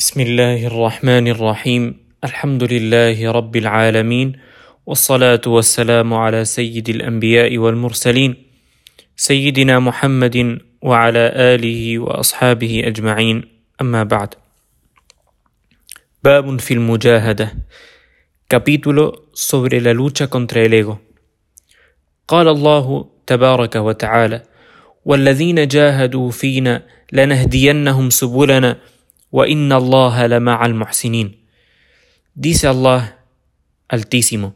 بسم الله الرحمن الرحيم الحمد لله رب العالمين والصلاة والسلام على سيد الأنبياء والمرسلين سيدنا محمد وعلى آله وأصحابه أجمعين أما بعد باب في المجاهدة Capítulo sobre la lucha contra el ego. قال الله تبارك وتعالى: والذين جاهدوا فينا لنهدينهم سبلنا وإن الله لمع المحسنين. Dice Allah Altísimo: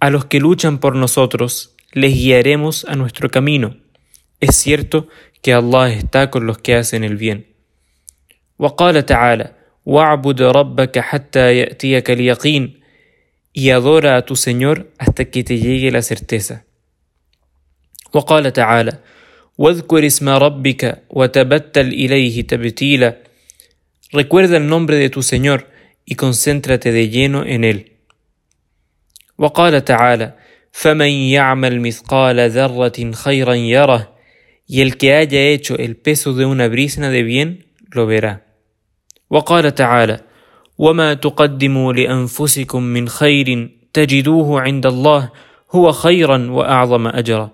A los que luchan por nosotros les guiaremos a nuestro camino. Es cierto que Allah está con los que hacen el bien. وقال تعالى: واعبد ربك حتى يأتيك اليقين y adora a tu Señor hasta que te llegue la certeza. وقال تعالى: واذكر اسم ربك وتبتل إليه تبتيلا Recuerda el nombre de tu Señor y concéntrate de lleno en él. وقال تعالى: فمن يعمل مثقال ذرة خيرا يره y el que haya hecho el peso de una brisna de bien lo verá. وقال تعالى: وما تقدموا لأنفسكم من خير تجدوه عند الله هو خيرا وأعظم أجرا.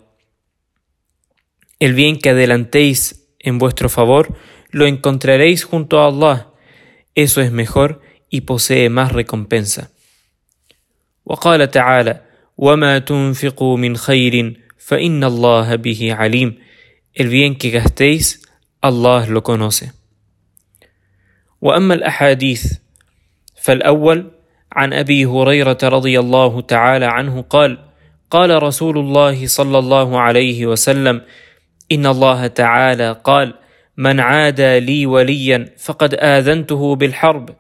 El bien que adelantéis en vuestro favor lo encontraréis junto a Allah. Eso es mejor y posee más recompensa. وقال تعالى: وما تنفقوا من خير فإن الله به عليم. El bien que gastéis, Allah lo conoce. وأما الأحاديث فالأول عن أبي هريرة رضي الله تعالى عنه قال: قال رسول الله صلى الله عليه وسلم: إن الله تعالى قال: من عادى لي وليا فقد آذنته بالحرب.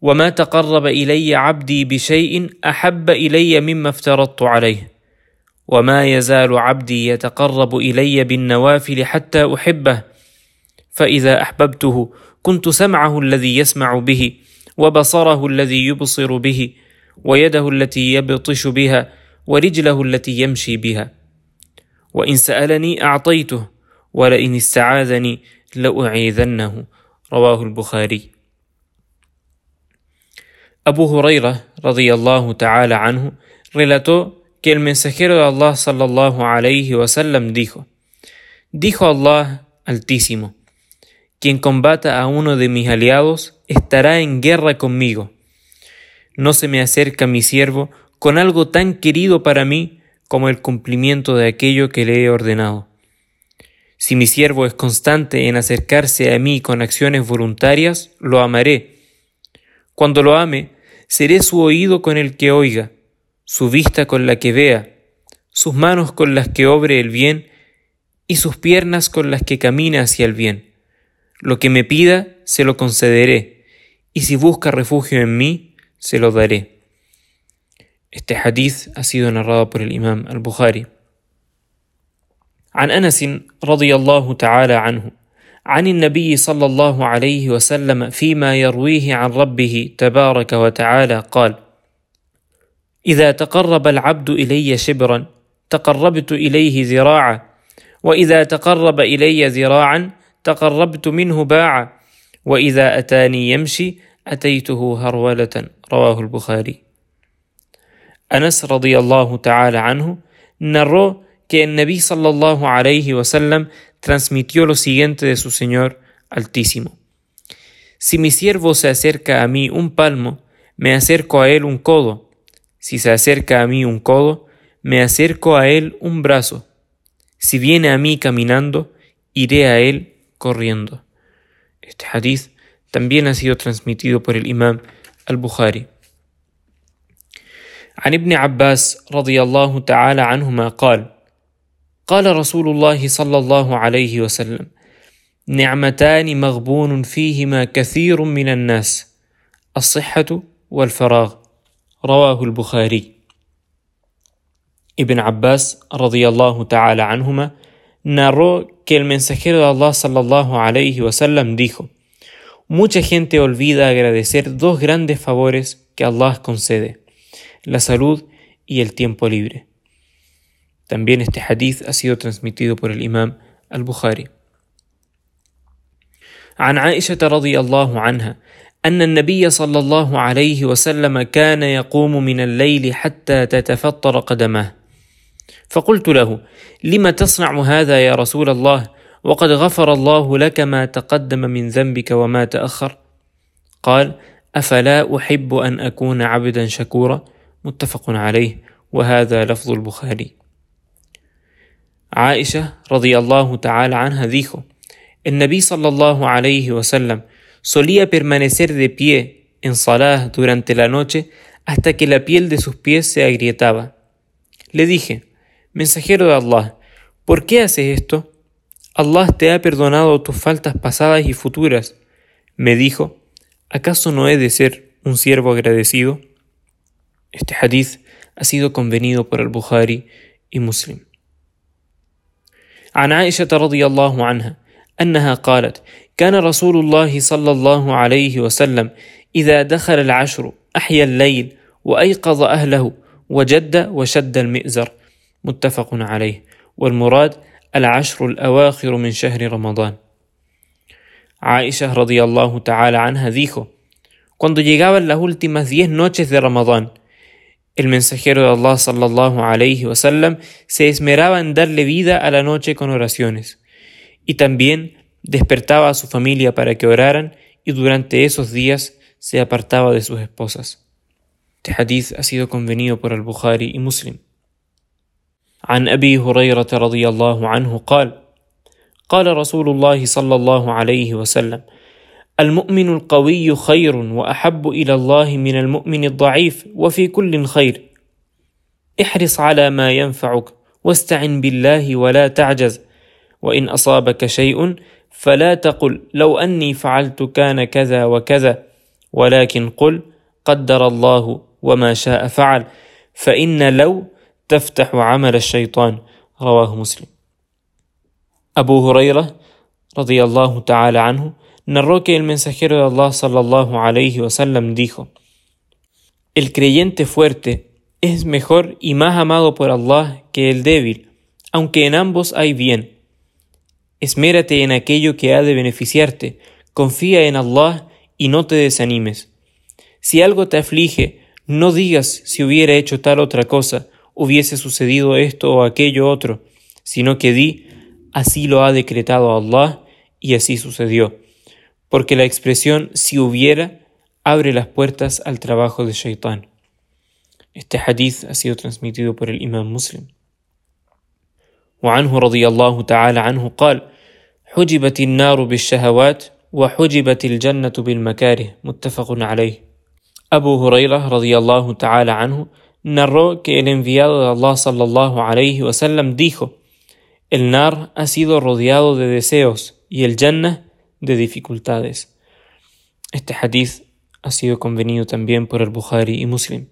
وما تقرب إلي عبدي بشيء أحب إلي مما افترضت عليه. وما يزال عبدي يتقرب إلي بالنوافل حتى أحبه. فإذا أحببته كنت سمعه الذي يسمع به وبصره الذي يبصر به ويده التي يبطش بها ورجله التي يمشي بها. وإن سألني أعطيته ولئن استعاذني لأعيذنه رواه البخاري Abu Huraira radiyallahu ta'ala anhu relató que el mensajero de Allah sallallahu alayhi wasallam dijo: Dijo Allah Altísimo: Quien combata a uno de mis aliados estará en guerra conmigo. No se me acerca mi siervo con algo tan querido para mí como el cumplimiento de aquello que le he ordenado. Si mi siervo es constante en acercarse a mí con acciones voluntarias, lo amaré. Cuando lo ame, seré su oído con el que oiga, su vista con la que vea, sus manos con las que obre el bien y sus piernas con las que camine hacia el bien. Lo que me pida, se lo concederé, y si busca refugio en mí, se lo daré. Este hadith ha sido narrado por el imam al-Bukhari. عن أنس رضي الله تعالى عنه عن النبي صلى الله عليه وسلم فيما يرويه عن ربه تبارك وتعالى قال إذا تقرب العبد إلي شبرا تقربت إليه ذراعا وإذا تقرب إلي ذراعا تقربت منه باعا وإذا أتاني يمشي أتيته هرولة رواه البخاري. أنس رضي الله تعالى عنه narró que el Nabi sallallahu alayhi wasallam transmitió lo siguiente de su Señor Altísimo. Si mi siervo se acerca a mí un palmo, me acerco a él un codo. Si se acerca a mí un codo, me acerco a él un brazo. Si viene a mí caminando, iré a él corriendo. Este hadith también ha sido transmitido por el imam al-Bukhari. عن ابن عباس رضي الله تعالى عنهما قال قال رسول الله صلى الله عليه وسلم نعمتان مغبون فيهما كثير من الناس الصحة والفراغ رواه البخاري Ibn Abbas radiyallahu ta'ala anhuma narró que el mensajero de Allah sallallahu alayhi wasallam dijo: Mucha gente olvida agradecer dos grandes favores que Allah concede, la salud y el tiempo libre. También este hadith ha sido transmitido por el imam al-Bukhari. عن عائشة رضي الله عنها أن النبي صلى الله عليه وسلم كان يقوم من الليل حتى تتفطر قدماه. فقلت له لم تصنع هذا يا رسول الله؟ وقد غفر الله لك ما تقدم من ذنبك وما تأخر. قال أفلا أحب أن أكون عبدا شكورا؟ متفق عليه وهذا لفظ البخاري. Aisha radiyallahu ta'ala anha dijo, el Nabi sallallahu alayhi wasallam solía permanecer de pie en Salah durante la noche hasta que la piel de sus pies se agrietaba. Le dije, Mensajero de Allah, ¿por qué haces esto? Allah te ha perdonado tus faltas pasadas y futuras. Me dijo, ¿acaso no he de ser un siervo agradecido? Este hadith ha sido convenido por el Bukhari y Muslim. عن عائشة رضي الله عنها أنها قالت: كان رسول الله صلى الله عليه وسلم إذا دخل العشر أحيا الليل وأيقظ أهله وجد وشد المئزر متفق عليه والمراد العشر الأواخر من شهر رمضان. Aisha radiallahu ta'ala anha dijo, cuando llegaban las últimas diez noches de Ramadán, el mensajero de Allah sallallahu alayhi wasallam se esmeraba en darle vida a la noche con oraciones, y también despertaba a su familia para que oraran y durante esos días se apartaba de sus esposas. Este hadith ha sido convenido por al-Bukhari y Muslim. عن أبي هريرة رضي الله عنه قال: قال رسول الله صلى الله عليه وسلم: المؤمن القوي خير وأحب إلى الله من المؤمن الضعيف وفي كل خير. احرص على ما ينفعك واستعن بالله ولا تعجز. وإن أصابك شيء فلا تقل لو أني فعلت كان كذا وكذا ولكن قل قدر الله وما شاء فعل فإن لو تفتح عمل الشيطان. رواه مسلم. Abu Huraira, radiyallahu ta'ala anhu, narró que el mensajero de Allah sallallahu alayhi wasallam dijo: El creyente fuerte es mejor y más amado por Allah que el débil, aunque en ambos hay bien. Esmérate en aquello que ha de beneficiarte, confía en Allah y no te desanimes. Si algo te aflige, no digas si hubiera hecho tal otra cosa, hubiese sucedido esto o aquello otro, sino que di, así lo ha decretado Allah y así sucedió, porque la expresión si hubiera abre las puertas al trabajo de Shaitán. Este hadith ha sido transmitido por el imam muslim. وعنه رضي الله تعالى عنه قال حجبت النار بالشهوات وحجبت الجنة بالمكاره متفق عليه Abu Huraira radiyallahu ta'ala anhu narró que el enviado de Allah sallallahu alayhi wasallam dijo El nar ha sido rodeado de deseos y el Jannah de dificultades. Este hadith ha sido convenido también por el Bukhari y Muslim.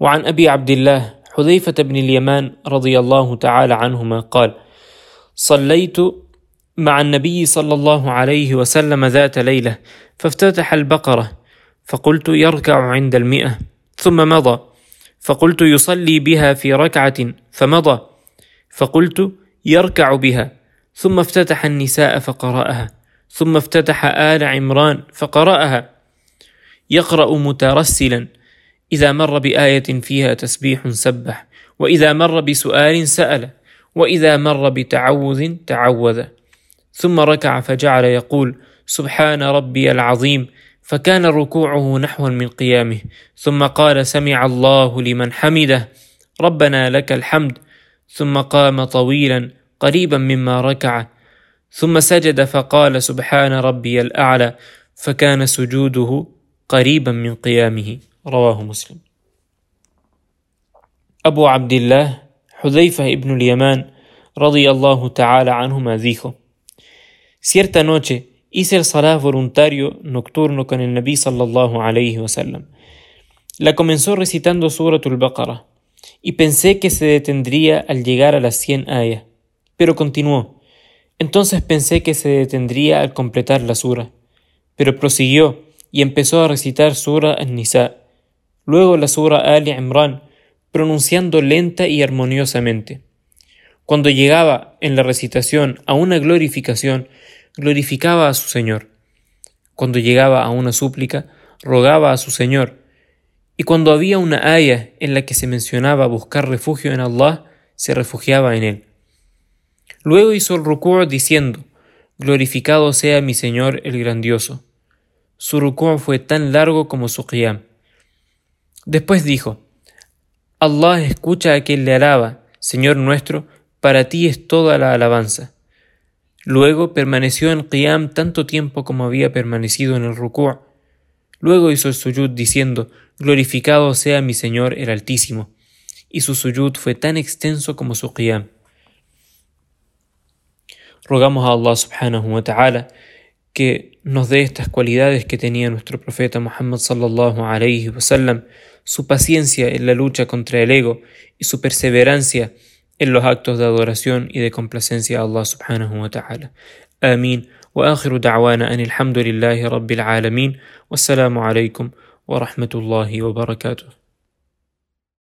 وعن أبي عبد الله حذيفة بن اليمان رضي الله تعالى عنهما قال: صليت مع النبي صلى الله عليه وسلم ذات ليلة فافتتح البقرة فقلت يركع عند المئة ثم مضى فقلت يصلي بها في ركعة فمضى فقلت يركع بها ثم افتتح النساء فقرأها. ثم افتتح آل عمران فقرأها. يقرأ مترسلا. إذا مر بآية فيها تسبيح سبح. وإذا مر بسؤال سأل. وإذا مر بتعوذ تعوذ. ثم ركع فجعل يقول سبحان ربي العظيم. فكان ركوعه نحوا من قيامه. ثم قال سمع الله لمن حمده. ربنا لك الحمد. ثم قام طويلا. قريبا مما ركع ثم سجد فقال سبحان ربي الاعلى فكان سجوده قريبا من قيامه رواه مسلم ابو عبد الله حذيفه ابن اليمان رضي الله تعالى عنهما dijo Cierta noche hice el salah voluntario nocturno con el Nabi sallallahu alayhi wasallam. La comenzó recitando Suratul Baqarah y pensé que se detendría al llegar a las 100 ayas, pero continuó. Entonces pensé que se detendría al completar la sura, pero prosiguió y empezó a recitar Sura An-Nisa, luego la Sura Ali Imran, pronunciando lenta y armoniosamente. Cuando llegaba en la recitación a una glorificación, glorificaba a su Señor. Cuando llegaba a una súplica, rogaba a su Señor. Y cuando había una aya en la que se mencionaba buscar refugio en Allah, se refugiaba en él. Luego hizo el ruku' diciendo, Glorificado sea mi Señor el grandioso. Su ruku' fue tan largo como su qiyam. Después dijo, Allah escucha a quien le alaba, Señor nuestro, para ti es toda la alabanza. Luego permaneció en qiyam tanto tiempo como había permanecido en el ruku'. Luego hizo el suyud diciendo, Glorificado sea mi Señor el Altísimo. Y su suyud fue tan extenso como su qiyam. Rogamos a Allah subhanahu wa ta'ala que nos dé estas cualidades que tenía nuestro profeta Muhammad sallallahu alayhi wasallam, su paciencia en la lucha contra el ego y su perseverancia en los actos de adoración y de complacencia a Allah subhanahu wa ta'ala. Amén. وآخر دعوانا أن الحمد لله رب العالمين والسلام عليكم ورحمة الله وبركاته